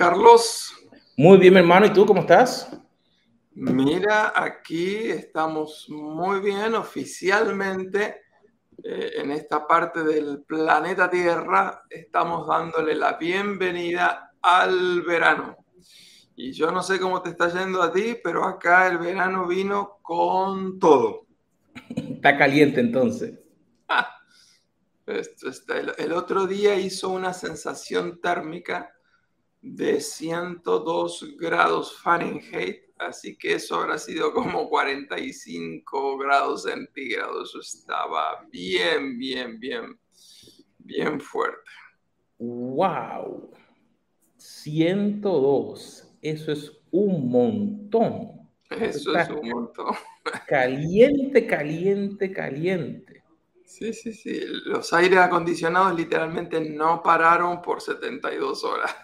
Carlos? Muy bien, mi hermano. ¿Y tú cómo estás? Mira, aquí estamos muy bien oficialmente eh, en esta parte del planeta Tierra. Estamos dándole la bienvenida al verano. Y yo no sé cómo te está yendo a ti, pero acá el verano vino con todo. Está caliente entonces. el otro día hizo una sensación térmica de 102 grados Fahrenheit, así que eso habrá sido como 45 grados centígrados. estaba bien, bien, bien, bien fuerte. ¡Wow! 102. Eso es un montón. Eso es un montón. Caliente, caliente, caliente. Sí, sí, sí. Los aires acondicionados literalmente no pararon por 72 horas.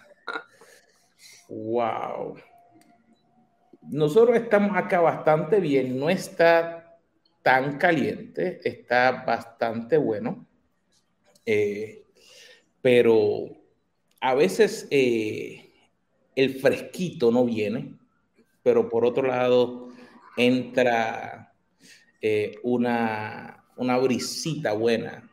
Wow. Nosotros estamos acá bastante bien, no está tan caliente, está bastante bueno, eh, pero a veces eh, el fresquito no viene, pero por otro lado entra eh, una, una brisita buena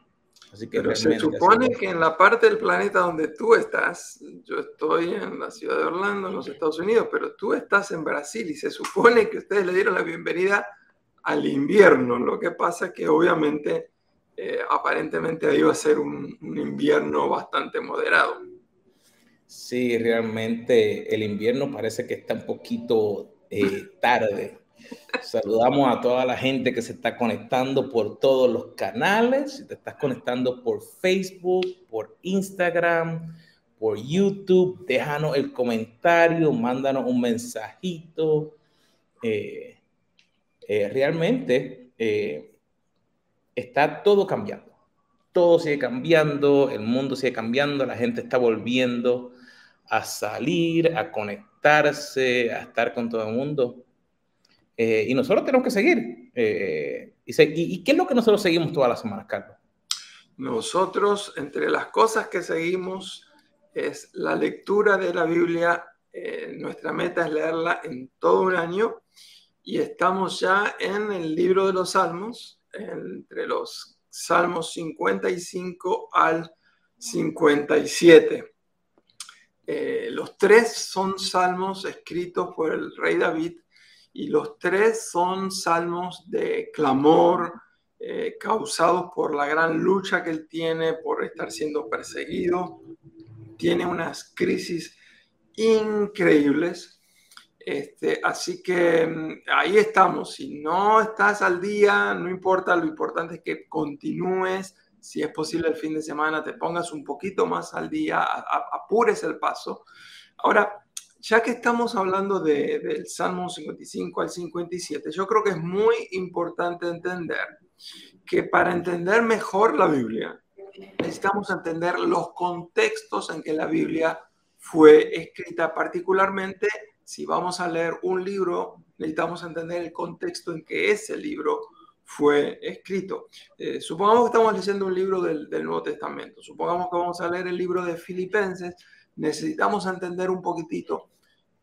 pero se supone que en la parte del planeta donde tú estás, yo estoy en la ciudad de Orlando, en los Estados Unidos, pero tú estás en Brasil y se supone que ustedes le dieron la bienvenida al invierno. Lo que pasa es que obviamente, eh, aparentemente ahí va a ser un, invierno bastante moderado. Sí, realmente el invierno parece que está un poquito eh, tarde Saludamos a toda la gente que se está conectando por todos los canales. Si te estás conectando por Facebook, por Instagram, por YouTube, déjanos el comentario, mándanos un mensajito. Eh, eh, realmente eh, está todo cambiando. Todo sigue cambiando, el mundo sigue cambiando, la gente está volviendo a salir, a conectarse, a estar con todo el mundo. Eh, y nosotros tenemos que seguir. Eh, y, qué es lo que nosotros seguimos todas las semanas, Carlos? Nosotros, entre las cosas que seguimos, es la lectura de la Biblia. Eh, nuestra meta es leerla en todo un año y estamos ya en el libro de los Salmos, entre los Salmos 55 al 57. los tres son salmos escritos por el rey David y los tres son salmos de clamor eh, causados por la gran lucha que él tiene por estar siendo perseguido. Tiene unas crisis increíbles. Este, así que mm, ahí estamos. Si no estás al día, no importa, lo importante es que continúes. Si es posible el fin de semana, te pongas un poquito más al día, apures el paso. Ahora, ya que estamos hablando del Salmo 55 al 57, yo creo que es muy importante entender que para entender mejor la Biblia, necesitamos entender los contextos en que la Biblia fue escrita, particularmente si vamos a leer un libro, necesitamos entender el contexto en que ese libro fue escrito. Eh, supongamos que estamos leyendo un libro del, del, Nuevo Testamento, supongamos que vamos a leer el libro de Filipenses, necesitamos entender un poquitito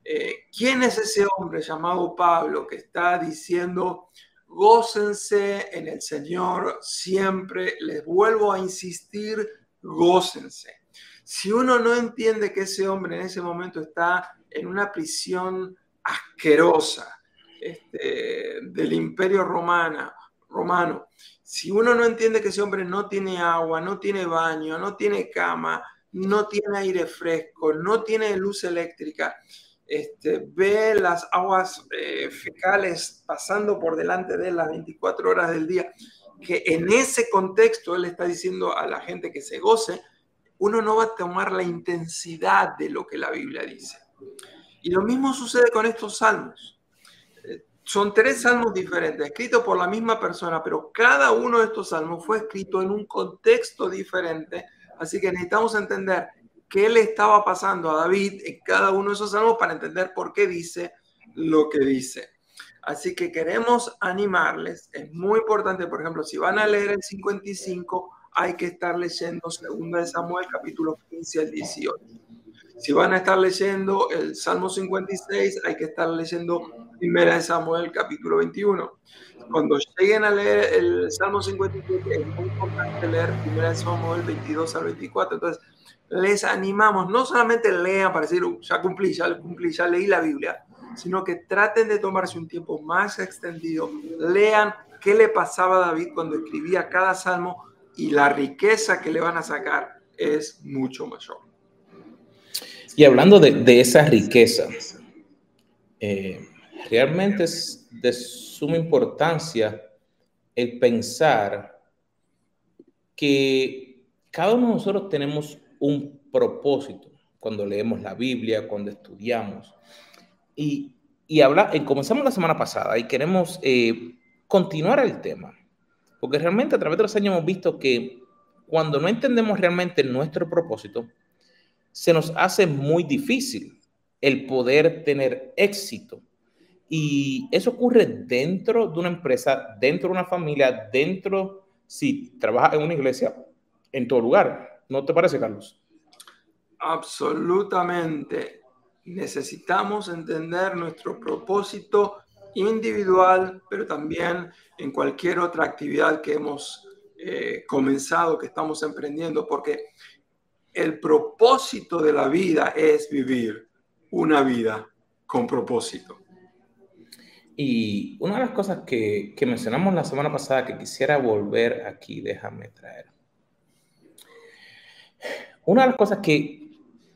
eh, ¿quién es ese hombre llamado Pablo que está diciendo, gócense en el Señor siempre? Les vuelvo a insistir, gócense. Si uno no entiende que ese hombre en ese momento está en una prisión asquerosa este, del imperio romana, romano, si uno no entiende que ese hombre no tiene agua, no tiene baño, no tiene cama, no tiene aire fresco, no tiene luz eléctrica, este, ve las aguas eh, fecales pasando por delante de él las 24 horas del día, que en ese contexto él está diciendo a la gente que se goce, uno no va a tomar la intensidad de lo que la Biblia dice. Y lo mismo sucede con estos salmos. Eh, son tres salmos diferentes, escritos por la misma persona, pero cada uno de estos salmos fue escrito en un contexto diferente. Así que necesitamos entender qué le estaba pasando a David en cada uno de esos salmos para entender por qué dice lo que dice. Así que queremos animarles. Es muy importante, por ejemplo, si van a leer el 55, hay que estar leyendo 2 de Samuel, capítulo 15 al 18. Si van a estar leyendo el Salmo 56, hay que estar leyendo 1 de Samuel, capítulo 21. Cuando lleguen a leer el Salmo 57, es muy importante leer 1 de Samuel 22 al 24. Entonces, les animamos, no solamente lean para decir, uh, ya cumplí, ya cumplí, ya leí la Biblia, sino que traten de tomarse un tiempo más extendido, lean qué le pasaba a David cuando escribía cada salmo y la riqueza que le van a sacar es mucho mayor. Y hablando de, esa riqueza, eh, realmente es de suma importancia el pensar que cada uno de nosotros tenemos un propósito cuando leemos la Biblia, cuando estudiamos. Y, y habla, eh, comenzamos la semana pasada y queremos eh, continuar el tema, porque realmente a través de los años hemos visto que cuando no entendemos realmente nuestro propósito, se nos hace muy difícil el poder tener éxito. Y eso ocurre dentro de una empresa, dentro de una familia, dentro, si trabajas en una iglesia, en todo lugar. ¿No te parece, Carlos? Absolutamente necesitamos entender nuestro propósito individual, pero también en cualquier otra actividad que hemos eh, comenzado, que estamos emprendiendo, porque el propósito de la vida es vivir una vida con propósito. Y una de las cosas que, que mencionamos la semana pasada que quisiera volver aquí, déjame traer. Una de las cosas que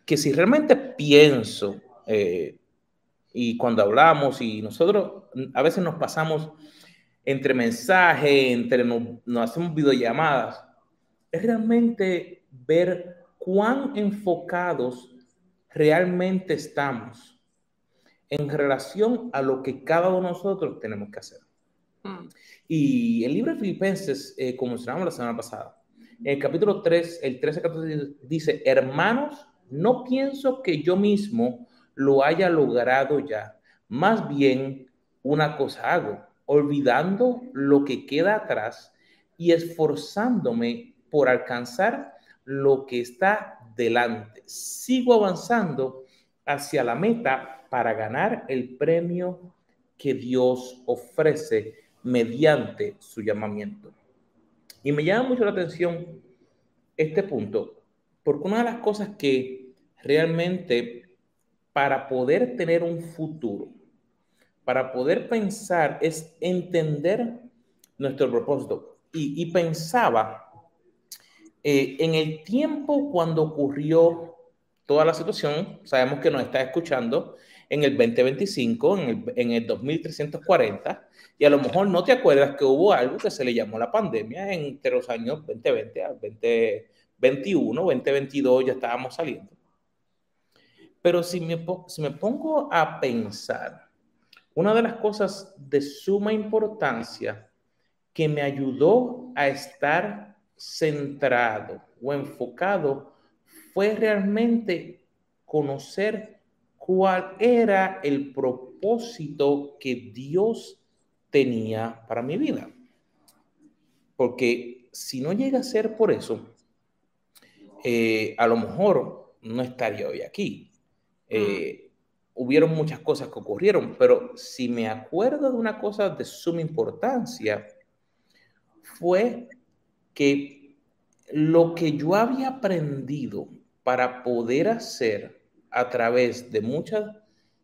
que si realmente pienso, eh, y cuando hablamos, y nosotros a veces nos pasamos entre mensajes, entre nos, nos hacemos videollamadas, es realmente ver cuán enfocados realmente estamos en relación a lo que cada uno de nosotros tenemos que hacer. Mm. Y el libro de Filipenses, eh, como mencionamos la semana pasada, en el capítulo 3, el 13 14 dice, hermanos, no pienso que yo mismo lo haya logrado ya. Más bien, una cosa hago, olvidando lo que queda atrás y esforzándome por alcanzar lo que está delante. Sigo avanzando hacia la meta para ganar el premio que Dios ofrece mediante su llamamiento. Y me llama mucho la atención este punto, porque una de las cosas que realmente para poder tener un futuro, para poder pensar, es entender nuestro propósito. Y, pensaba eh, en el tiempo cuando ocurrió toda la situación, sabemos que nos está escuchando en el 2025, en el, en el 2340, y a lo mejor no te acuerdas que hubo algo que se le llamó la pandemia entre los años 2020 al 20 21, 2022 ya estábamos saliendo. Pero si me, si me pongo a pensar, una de las cosas de suma importancia que me ayudó a estar centrado o enfocado fue realmente conocer cuál era el propósito que Dios tenía para mi vida. Porque si no llega a ser por eso, eh, a lo mejor no estaría hoy aquí. Eh, hubieron muchas cosas que ocurrieron, pero si me acuerdo de una cosa de suma importancia, fue que lo que yo había aprendido para poder hacer a través de muchas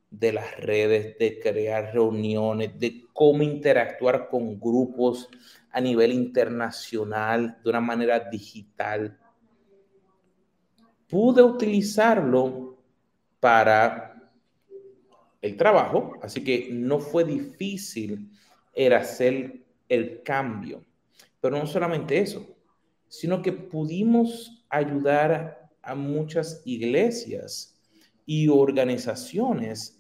de las redes, de crear reuniones, de cómo interactuar con grupos a nivel internacional de una manera digital, pude utilizarlo para el trabajo, así que no fue difícil el hacer el cambio. Pero no solamente eso, sino que pudimos ayudar a muchas iglesias y organizaciones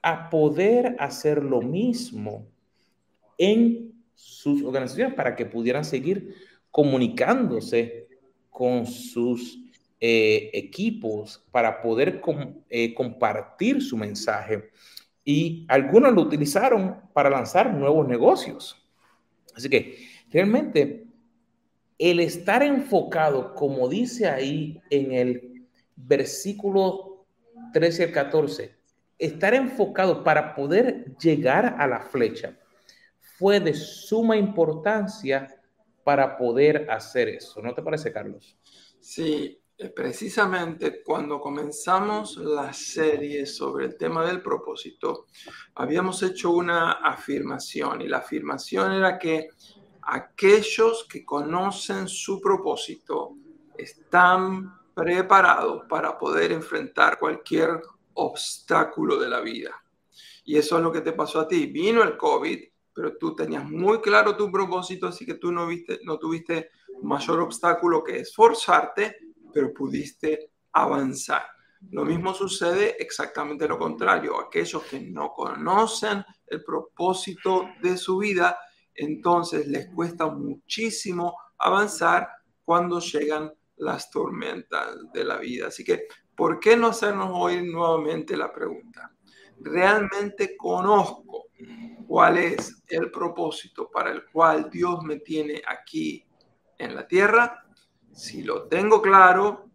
a poder hacer lo mismo en sus organizaciones para que pudieran seguir comunicándose con sus eh, equipos para poder eh, compartir su mensaje. Y algunos lo utilizaron para lanzar nuevos negocios. Así que realmente el estar enfocado, como dice ahí en el versículo 13 al 14, estar enfocado para poder llegar a la flecha fue de suma importancia para poder hacer eso. ¿No te parece, Carlos? Sí, eh, precisamente cuando comenzamos la serie sobre el tema del propósito, habíamos hecho una afirmación y la afirmación era que aquellos que conocen su propósito están preparados para poder enfrentar cualquier obstáculo de la vida. Y eso es lo que te pasó a ti. Vino el COVID, pero tú tenías muy claro tu propósito, así que tú no, viste, no tuviste mayor obstáculo que esforzarte, pero pudiste avanzar. Lo mismo sucede exactamente lo contrario. Aquellos que no conocen el propósito de su vida, entonces les cuesta muchísimo avanzar cuando llegan las tormentas de la vida. Así que ¿por qué no hacernos hoy nuevamente la pregunta? ¿Realmente conozco cuál es el propósito para el cual Dios me tiene aquí en la tierra? Si lo tengo claro,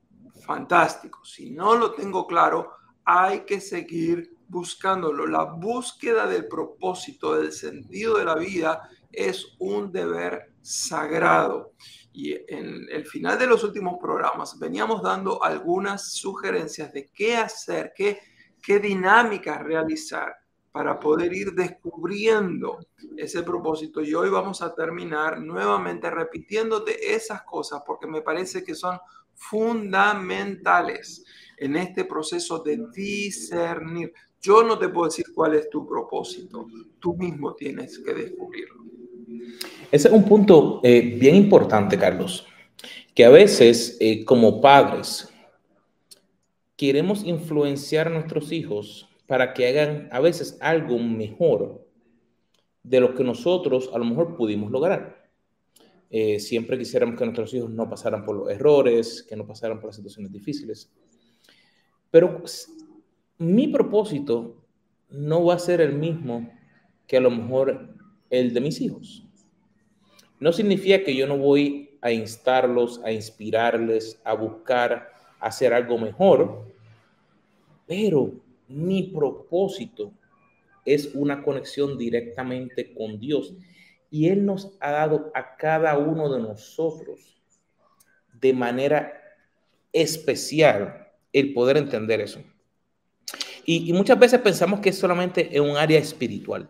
fantástico. Si no lo tengo claro, hay que seguir buscándolo. La búsqueda del propósito, del sentido de la vida, es un deber sagrado. Y en el final de los últimos programas veníamos dando algunas sugerencias de qué hacer, qué, qué dinámicas realizar para poder ir descubriendo ese propósito. Y hoy vamos a terminar nuevamente repitiéndote esas cosas porque me parece que son fundamentales en este proceso de discernir. Yo no te puedo decir cuál es tu propósito, tú mismo tienes que descubrirlo. Ese es un punto eh, bien importante, Carlos, que a veces eh, como padres queremos influenciar a nuestros hijos para que hagan a veces algo mejor de lo que nosotros a lo mejor pudimos lograr. Eh, siempre quisiéramos que nuestros hijos no pasaran por los errores, que no pasaran por las situaciones difíciles. Pero mi propósito no va a ser el mismo que a lo mejor el de mis hijos. No significa que yo no voy a instarlos, a inspirarles, a buscar hacer algo mejor, pero mi propósito es una conexión directamente con Dios. Y Él nos ha dado a cada uno de nosotros de manera especial el poder entender eso. Y, muchas veces pensamos que es solamente en un área espiritual.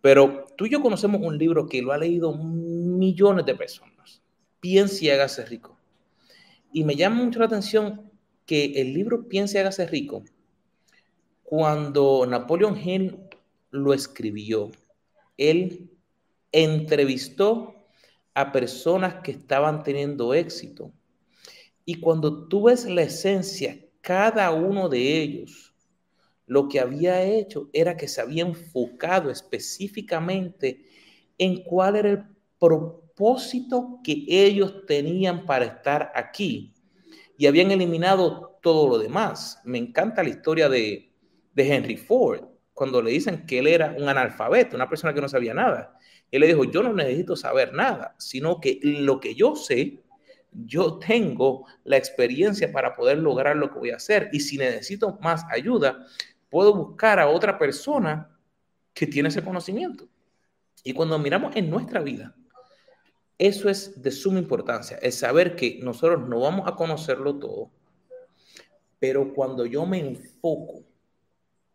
Pero tú y yo conocemos un libro que lo ha leído millones de personas. Piense y hágase rico. Y me llama mucho la atención que el libro Piense y hágase rico, cuando Napoleon Hill lo escribió, él entrevistó a personas que estaban teniendo éxito. Y cuando tú ves la esencia, cada uno de ellos lo que había hecho era que se había enfocado específicamente en cuál era el propósito que ellos tenían para estar aquí y habían eliminado todo lo demás. Me encanta la historia de, de Henry Ford, cuando le dicen que él era un analfabeto, una persona que no sabía nada. Él le dijo, yo no necesito saber nada, sino que lo que yo sé, yo tengo la experiencia para poder lograr lo que voy a hacer. Y si necesito más ayuda, puedo buscar a otra persona que tiene ese conocimiento. Y cuando miramos en nuestra vida, eso es de suma importancia, es saber que nosotros no vamos a conocerlo todo, pero cuando yo me enfoco,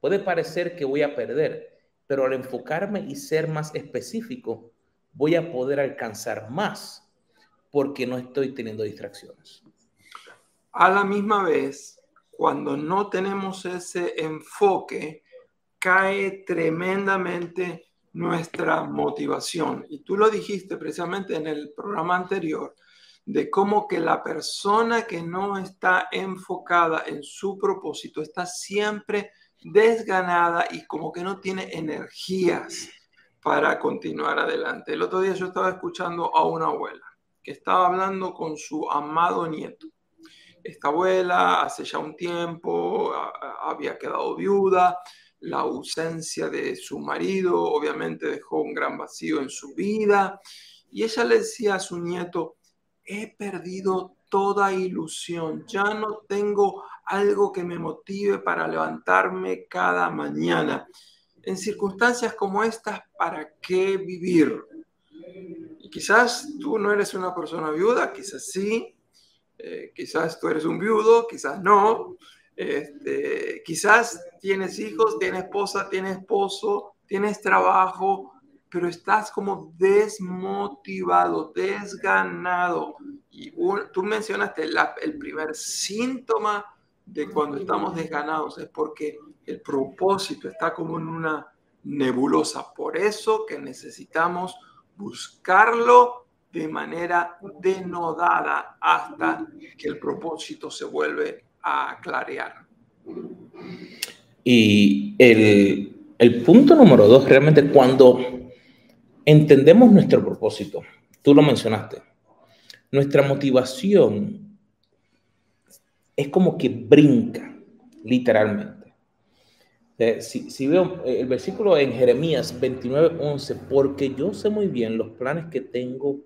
puede parecer que voy a perder, pero al enfocarme y ser más específico, voy a poder alcanzar más porque no estoy teniendo distracciones. A la misma vez, cuando no tenemos ese enfoque, cae tremendamente nuestra motivación. Y tú lo dijiste precisamente en el programa anterior, de cómo que la persona que no está enfocada en su propósito está siempre desganada y como que no tiene energías para continuar adelante. El otro día yo estaba escuchando a una abuela que estaba hablando con su amado nieto. Esta abuela hace ya un tiempo había quedado viuda, la ausencia de su marido obviamente dejó un gran vacío en su vida y ella le decía a su nieto, he perdido toda ilusión, ya no tengo algo que me motive para levantarme cada mañana. En circunstancias como estas, ¿para qué vivir? Y quizás tú no eres una persona viuda, quizás sí, eh, quizás tú eres un viudo, quizás no, este, quizás tienes hijos, tienes esposa, tienes esposo, tienes trabajo, pero estás como desmotivado, desganado. Y tú mencionaste el primer síntoma de cuando estamos desganados es porque el propósito está como en una nebulosa. Por eso que necesitamos buscarlo de manera denodada hasta que el propósito se vuelve a clarear. Y el, el punto número dos, realmente cuando entendemos nuestro propósito, tú lo mencionaste, nuestra motivación es como que brinca, literalmente. Si, si, veo eh, el versículo en Jeremías 29, 11, porque yo sé muy bien los planes que tengo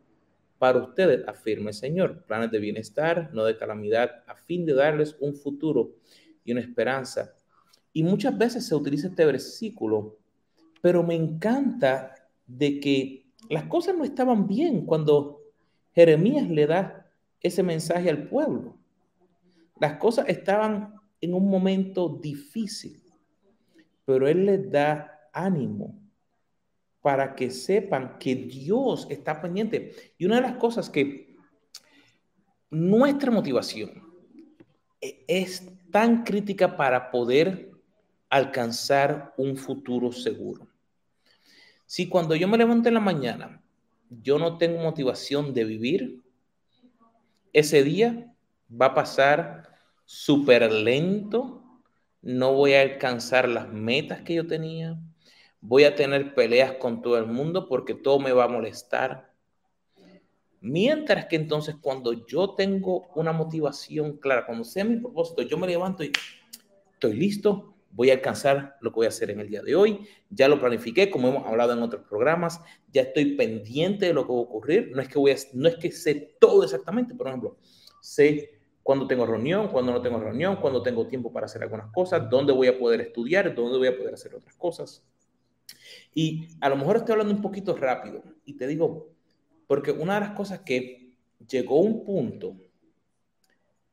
para ustedes, afirma el Señor, planes de bienestar, no de calamidad, a fin de darles un futuro y una esperanza. Y muchas veces se utiliza este versículo, pero me encanta de que las cosas no estaban bien cuando Jeremías le da ese mensaje al pueblo. Las cosas estaban en un momento difícil, pero él les da ánimo para que sepan que Dios está pendiente. Y una de las cosas que nuestra motivación e-, es tan crítica para poder alcanzar un futuro seguro. Si cuando yo me levanto en la mañana, yo no tengo motivación de vivir, ese día va a pasar súper lento, no voy a alcanzar las metas que yo tenía, voy a tener peleas con todo el mundo porque todo me va a molestar. Mientras que entonces cuando yo tengo una motivación clara, cuando sé mi propósito, yo me levanto y estoy listo, voy a alcanzar lo que voy a hacer en el día de hoy, ya lo planifiqué, como hemos hablado en otros programas, ya estoy pendiente de lo que va a ocurrir, no es que, voy a, no es que sé todo exactamente, por ejemplo, sé cuándo tengo reunión, cuándo no tengo reunión, cuándo tengo tiempo para hacer algunas cosas, dónde voy a poder estudiar, dónde voy a poder hacer otras cosas. Y a lo mejor estoy hablando un poquito rápido y te digo, porque una de las cosas que llegó un punto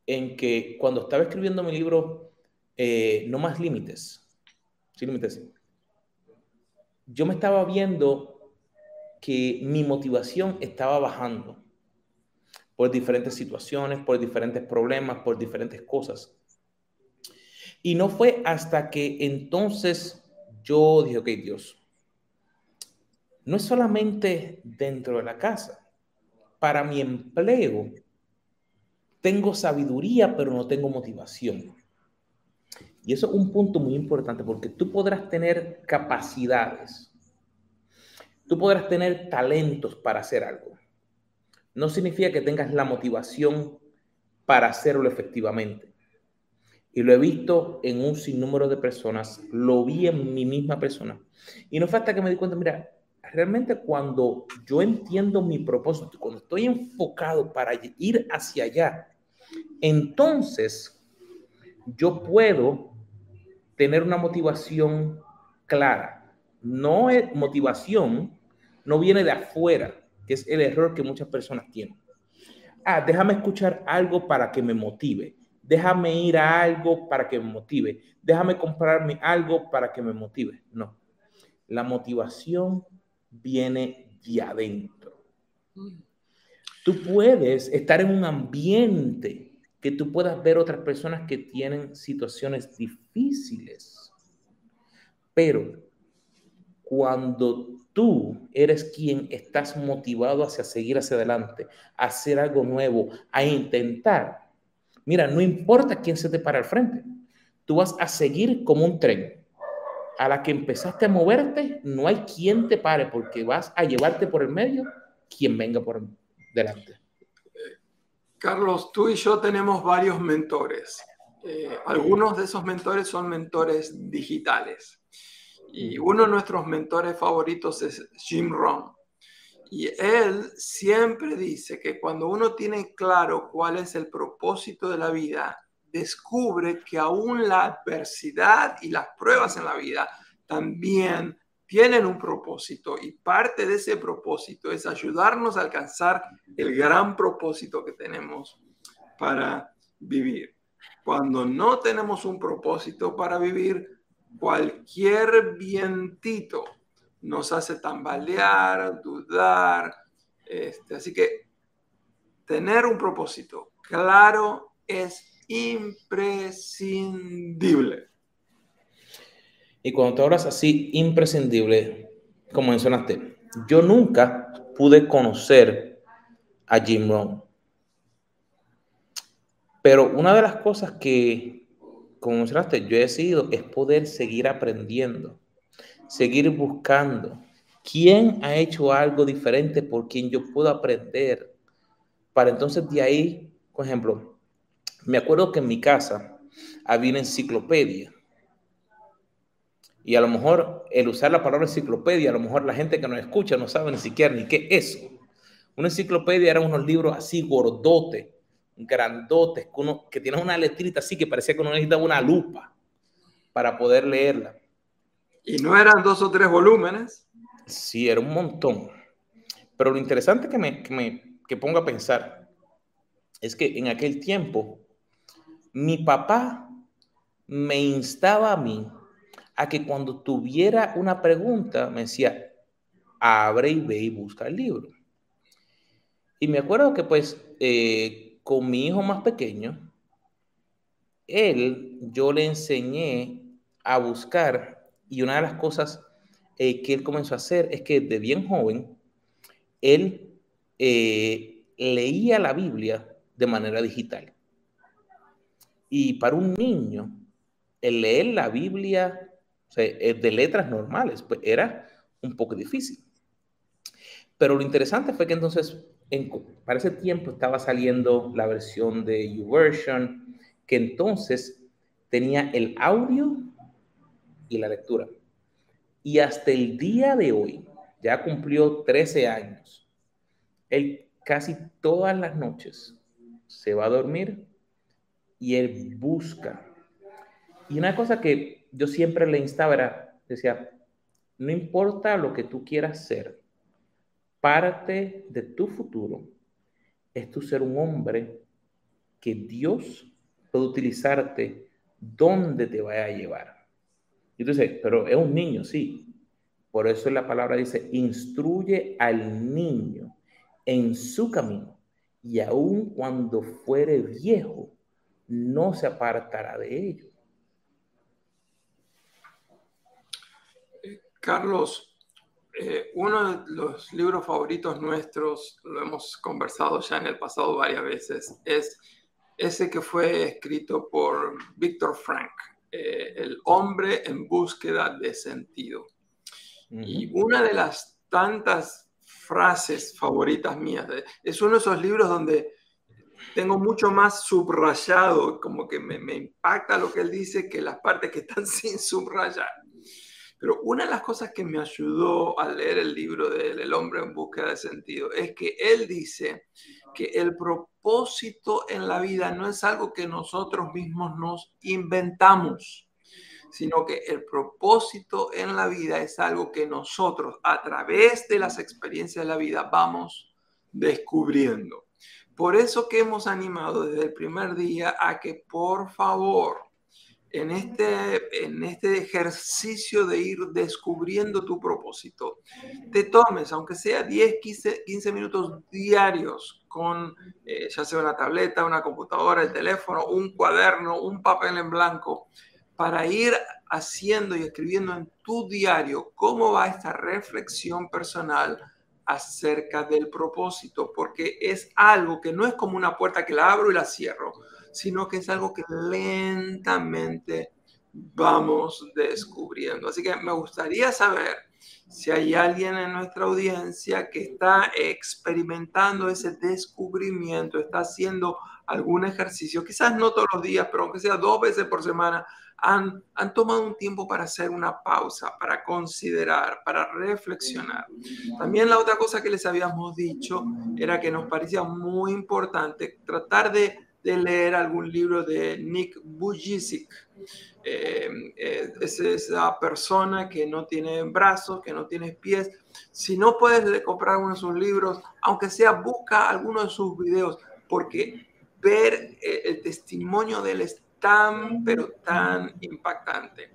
en que cuando estaba escribiendo mi libro eh, No más límites, sin límites, yo me estaba viendo que mi motivación estaba bajando por diferentes situaciones, por diferentes problemas, por diferentes cosas. Y no fue hasta que entonces yo dije, ok, Dios, no es solamente dentro de la casa. Para mi empleo, tengo sabiduría, pero no tengo motivación. Y eso es un punto muy importante porque tú podrás tener capacidades, tú podrás tener talentos para hacer algo. No significa que tengas la motivación para hacerlo efectivamente. Y lo he visto en un sinnúmero de personas, lo vi en mi misma persona. Y no falta que me di cuenta, mira, realmente cuando yo entiendo mi propósito, cuando estoy enfocado para ir hacia allá, entonces yo puedo tener una motivación clara. No motivación, no viene de afuera, que es el error que muchas personas tienen. Ah, déjame escuchar algo para que me motive. Déjame ir a algo para que me motive. Déjame comprarme algo para que me motive. No. La motivación viene de adentro. Tú puedes estar en un ambiente que tú puedas ver otras personas que tienen situaciones difíciles, pero cuando tú eres quien estás motivado hacia seguir hacia adelante, a hacer algo nuevo, a intentar. Mira, no importa quién se te para al frente, tú vas a seguir como un tren. A la que empezaste a moverte, no hay quien te pare porque vas a llevarte por el medio quien venga por delante. Carlos, tú y yo tenemos varios mentores. Eh, algunos de esos mentores son mentores digitales. Y uno de nuestros mentores favoritos es Jim Rohn. Y él siempre dice que cuando uno tiene claro cuál es el propósito de la vida, descubre que aún la adversidad y las pruebas en la vida también tienen un propósito y parte de ese propósito es ayudarnos a alcanzar el gran propósito que tenemos para vivir. Cuando no tenemos un propósito para vivir, cualquier vientito nos hace tambalear, dudar. Este, así que tener un propósito claro es imprescindible. Y cuando te hablas así, imprescindible, como mencionaste, yo nunca pude conocer a Jim Rohn. Pero una de las cosas que como mencionaste, yo he decidido es poder seguir aprendiendo, seguir buscando. ¿Quién ha hecho algo diferente por quien yo puedo aprender? Para entonces de ahí, por ejemplo, me acuerdo que en mi casa había una enciclopedia. Y a lo mejor el usar la palabra enciclopedia, a lo mejor la gente que nos escucha no sabe ni siquiera ni qué es eso. Una enciclopedia eran unos libros así gordotes, grandotes, que, uno, que tienen una letrita así que parecía que uno necesitaba una lupa para poder leerla. ¿Y no eran dos o tres volúmenes? Sí, era un montón. Pero lo interesante que me, que me que pongo a pensar es que en aquel tiempo mi papá me instaba a mí a que cuando tuviera una pregunta me decía, abre y ve y busca el libro. Y me acuerdo que pues eh, con mi hijo más pequeño, él, yo le enseñé a buscar y una de las cosas eh, que él comenzó a hacer es que de bien joven, él eh, leía la Biblia de manera digital. Y para un niño, el leer la Biblia de letras normales, pues era un poco difícil. Pero lo interesante fue que entonces para ese tiempo estaba saliendo la versión de YouVersion, que entonces tenía el audio y la lectura. Y hasta el día de hoy, ya cumplió 13 años, él casi todas las noches se va a dormir y él busca. Y una cosa que yo siempre le instaba era, decía, no importa lo que tú quieras ser, parte de tu futuro es tu ser un hombre que Dios puede utilizarte donde te vaya a llevar. Y tú dices, pero es un niño, sí. Por eso la palabra dice, instruye al niño en su camino y aun cuando fuere viejo, no se apartará de ello. Carlos, eh, uno de los libros favoritos nuestros, lo hemos conversado ya en el pasado varias veces, es ese que fue escrito por Víctor Frank, eh, El hombre en búsqueda de sentido. Y una de las tantas frases favoritas mías, es uno de esos libros donde tengo mucho más subrayado, como que me, me impacta lo que él dice que las partes que están sin subrayar. Pero una de las cosas que me ayudó a leer el libro de El hombre en búsqueda de sentido es que él dice que el propósito en la vida no es algo que nosotros mismos nos inventamos, sino que el propósito en la vida es algo que nosotros a través de las experiencias de la vida vamos descubriendo. Por eso que hemos animado desde el primer día a que por favor en este, en este ejercicio de ir descubriendo tu propósito, te tomes, aunque sea 10, 15, 15 minutos diarios con eh, ya sea una tableta, una computadora, el teléfono, un cuaderno, un papel en blanco, para ir haciendo y escribiendo en tu diario cómo va esta reflexión personal acerca del propósito, porque es algo que no es como una puerta que la abro y la cierro, sino que es algo que lentamente vamos descubriendo. Así que me gustaría saber si hay alguien en nuestra audiencia que está experimentando ese descubrimiento, está haciendo algún ejercicio, quizás no todos los días, pero aunque sea dos veces por semana, han, han, tomado un tiempo para hacer una pausa, para considerar, para reflexionar. También la otra cosa que les habíamos dicho era que nos parecía muy importante tratar de, de leer algún libro de Nick Bujicic. Eh, eh, es esa persona que no tiene brazos, que no tiene pies. Si no puedes comprar uno de sus libros, aunque sea busca alguno de sus videos, porque ver eh, el testimonio de él es tan, pero tan impactante.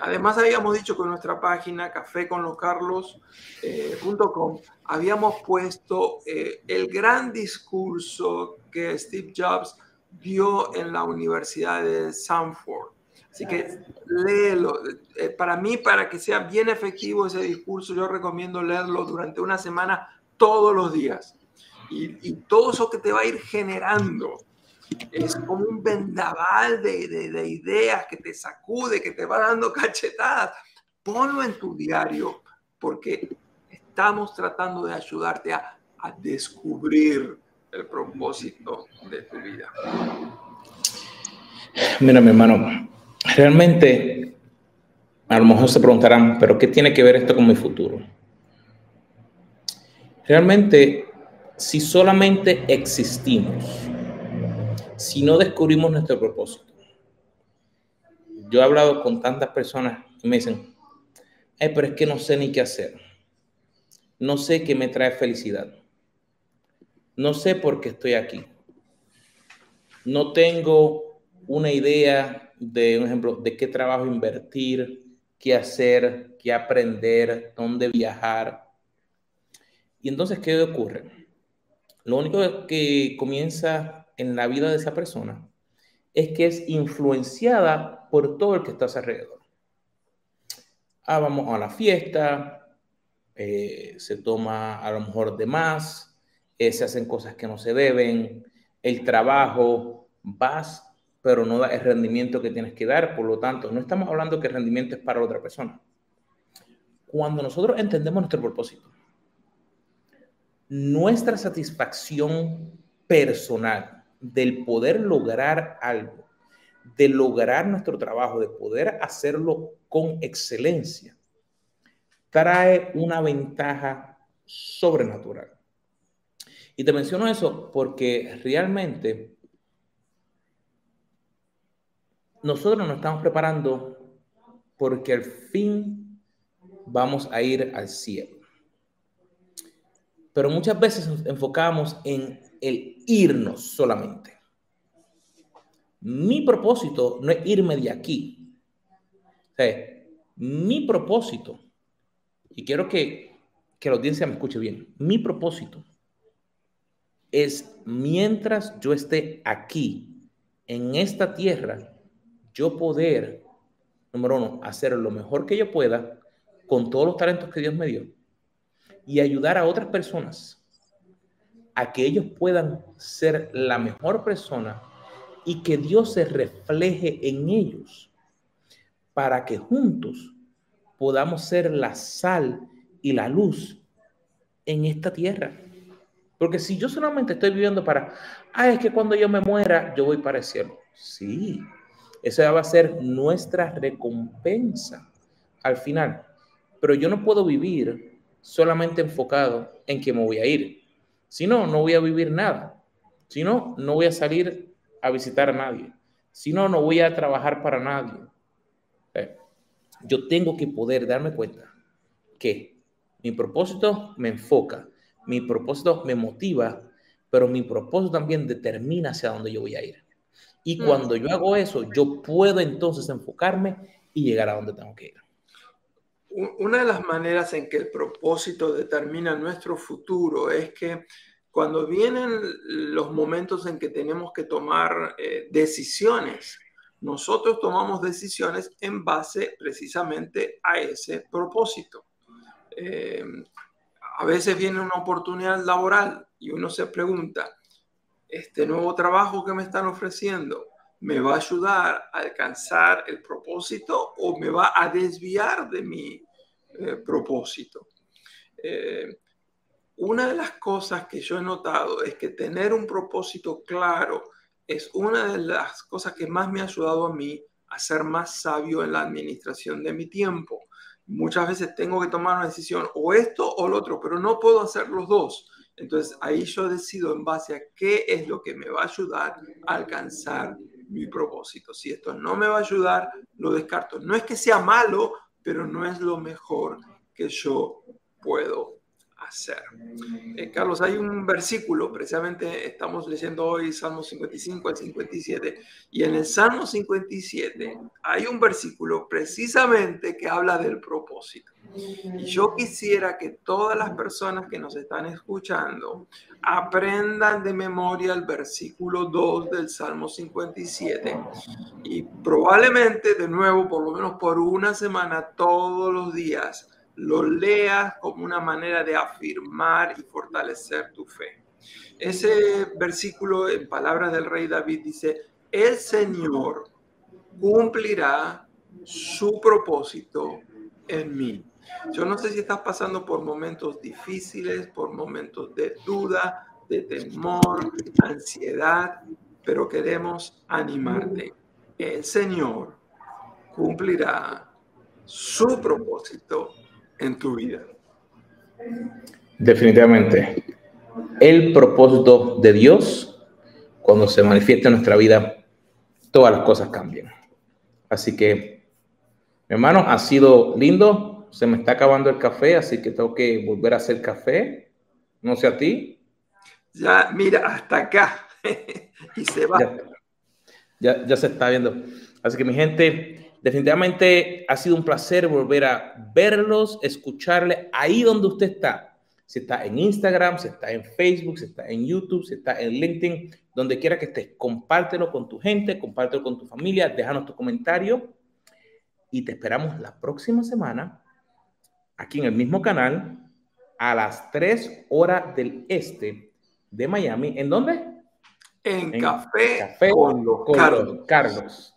además, habíamos dicho que en nuestra página caféconloscarlos.com habíamos puesto el gran discurso que Steve Jobs dio en la Universidad de Stanford. Así que léelo. Eh, para mí, para que sea bien efectivo ese discurso, yo recomiendo leerlo durante una semana todos los días. Y, todo eso que te va a ir generando es como un vendaval de, de, ideas que te sacude, que te va dando cachetadas. Ponlo en tu diario porque estamos tratando de ayudarte a, a descubrir el propósito de tu vida. Mira, mi hermano, Realmente, a lo mejor se preguntarán, pero ¿qué tiene que ver esto con mi futuro? Realmente, si solamente existimos, si no descubrimos nuestro propósito, yo he hablado con tantas personas que me dicen, Ay, pero es que no sé ni qué hacer. No sé qué me trae felicidad. No sé por qué estoy aquí. No tengo una idea de un ejemplo de qué trabajo invertir, qué hacer, qué aprender, dónde viajar. Y entonces, ¿qué ocurre? Lo único que comienza en la vida de esa persona es que es influenciada por todo el que está a su alrededor. Ah, vamos a la fiesta, eh, se toma a lo mejor de más, eh, se hacen cosas que no se deben, el trabajo, vas pero no da el rendimiento que tienes que dar. Por lo tanto, no estamos hablando que el rendimiento es para otra persona. Cuando nosotros entendemos nuestro propósito, nuestra satisfacción personal del poder lograr algo, de lograr nuestro trabajo, de poder hacerlo con excelencia, trae una ventaja sobrenatural. Y te menciono eso porque realmente nosotros nos estamos preparando porque al fin vamos a ir al cielo. Pero muchas veces nos enfocamos en el irnos solamente. Mi propósito no es irme de aquí. mi propósito, y quiero que, que la audiencia me escuche bien, mi propósito es mientras yo esté aquí, en esta tierra, yo poder, número uno, hacer lo mejor que yo pueda con todos los talentos que Dios me dio y ayudar a otras personas a que ellos puedan ser la mejor persona y que Dios se refleje en ellos para que juntos podamos ser la sal y la luz en esta tierra. Porque si yo solamente estoy viviendo para, ah, es que cuando yo me muera, yo voy para el cielo. Sí, esa va a ser nuestra recompensa al final. Pero yo no puedo vivir solamente enfocado en que me voy a ir. Si no, no voy a vivir nada. Si no, no voy a salir a visitar a nadie. Si no, no voy a trabajar para nadie. Eh, yo tengo que poder darme cuenta que mi propósito me enfoca, mi propósito me motiva, pero mi propósito también determina hacia dónde yo voy a ir. Y cuando yo hago eso, yo puedo entonces enfocarme y llegar a donde tengo que ir. Una de las maneras en que el propósito determina nuestro futuro es que cuando vienen los momentos en que tenemos que tomar eh, decisiones, nosotros tomamos decisiones en base precisamente a ese propósito. Eh, a veces viene una oportunidad laboral y uno se pregunta, ¿este nuevo trabajo que me están ofreciendo me va a ayudar a alcanzar el propósito o me va a desviar de mi eh, propósito? Eh, una de las cosas que yo he notado es que tener un propósito claro es una de las cosas que más me ha ayudado a mí a ser más sabio en la administración de mi tiempo. Muchas veces tengo que tomar una decisión o esto o lo otro, pero no puedo hacer los dos. Entonces ahí yo decido en base a qué es lo que me va a ayudar a alcanzar mi propósito. Si esto no me va a ayudar, lo descarto. No es que sea malo, pero no es lo mejor que yo puedo hacer. Eh, Carlos, hay un versículo, precisamente estamos leyendo hoy Salmo 55 al 57, y en el Salmo 57 hay un versículo precisamente que habla del propósito. Y yo quisiera que todas las personas que nos están escuchando aprendan de memoria el versículo 2 del Salmo 57 y probablemente de nuevo, por lo menos por una semana, todos los días, lo leas como una manera de afirmar y fortalecer tu fe. Ese versículo en palabras del rey David dice, el Señor cumplirá su propósito en mí. Yo no sé si estás pasando por momentos difíciles, por momentos de duda, de temor, ansiedad, pero queremos animarte. El Señor cumplirá su propósito en tu vida. Definitivamente. El propósito de Dios, cuando se manifiesta en nuestra vida, todas las cosas cambian. Así que, hermano, ha sido lindo. Se me está acabando el café, así que tengo que volver a hacer café. No sé a ti. Ya, mira, hasta acá. y se va. Ya, ya se está viendo. Así que mi gente, Definitivamente ha sido un placer volver a verlos, escucharle ahí donde usted está. Si está en Instagram, si está en Facebook, si está en YouTube, si está en LinkedIn, donde quiera que estés, compártelo con tu gente, compártelo con tu familia, déjanos tu comentario y te esperamos la próxima semana aquí en el mismo canal a las 3 horas del este de Miami. ¿En dónde? En, Café, con, Carlos. Carlos.